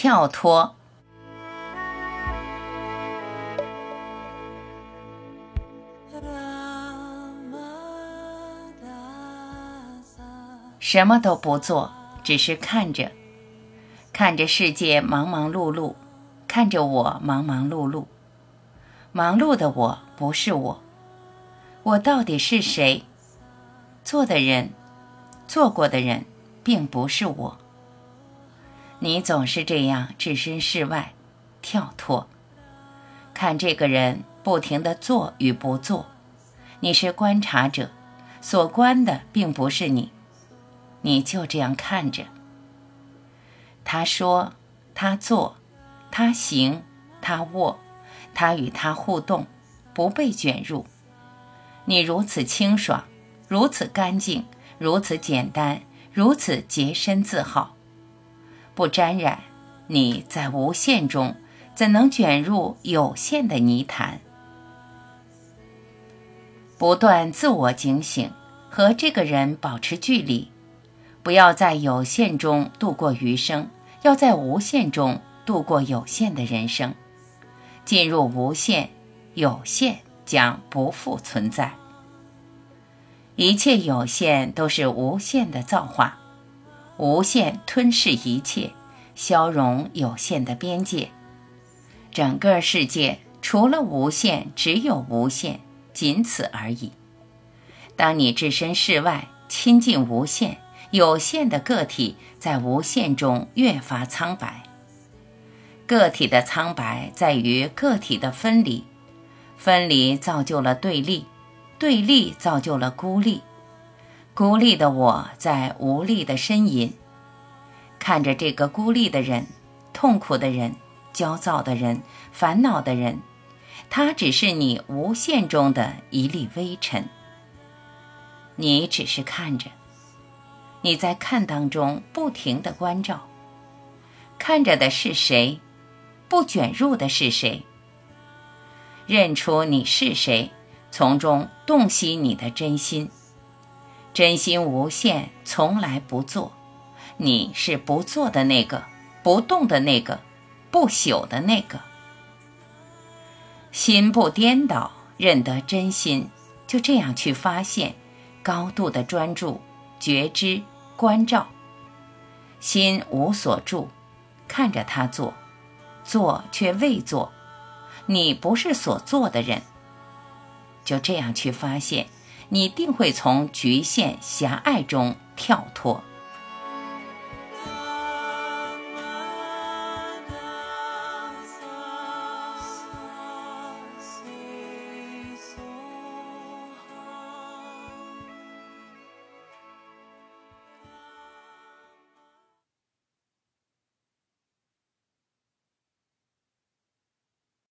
跳脱。什么都不做，只是看着，看着世界忙忙碌碌，看着我忙忙碌碌。忙碌的我不是我，我到底是谁？做的人，做过的人，并不是我。你总是这样置身事外，跳脱，看这个人不停的做与不做。你是观察者，所观的并不是你。你就这样看着，他说，他做，他行，他握，他与他互动，不被卷入。你如此清爽，如此干净，如此简单，如此洁身自好，不沾染。你在无限中，怎能卷入有限的泥潭？不断自我警醒，和这个人保持距离。不要在有限中度过余生，要在无限中度过有限的人生。进入无限，有限将不复存在。一切有限都是无限的造化，无限吞噬一切，消融有限的边界。整个世界除了无限，只有无限，仅此而已。当你置身事外，亲近无限。有限的个体在无限中越发苍白。个体的苍白在于个体的分离，分离造就了对立，对立造就了孤立，孤立的我在无力的呻吟，看着这个孤立的人、痛苦的人、焦躁的人、烦恼的人，他只是你无限中的一粒微尘，你只是看着。你在看当中不停的关照，看着的是谁？不卷入的是谁？认出你是谁，从中洞悉你的真心。真心无限，从来不做。你是不做的那个，不动的那个，不朽的那个。心不颠倒，认得真心，就这样去发现，高度的专注。觉知关照，心无所住，看着他做，做却未做，你不是所做的人。就这样去发现，你定会从局限狭隘中跳脱。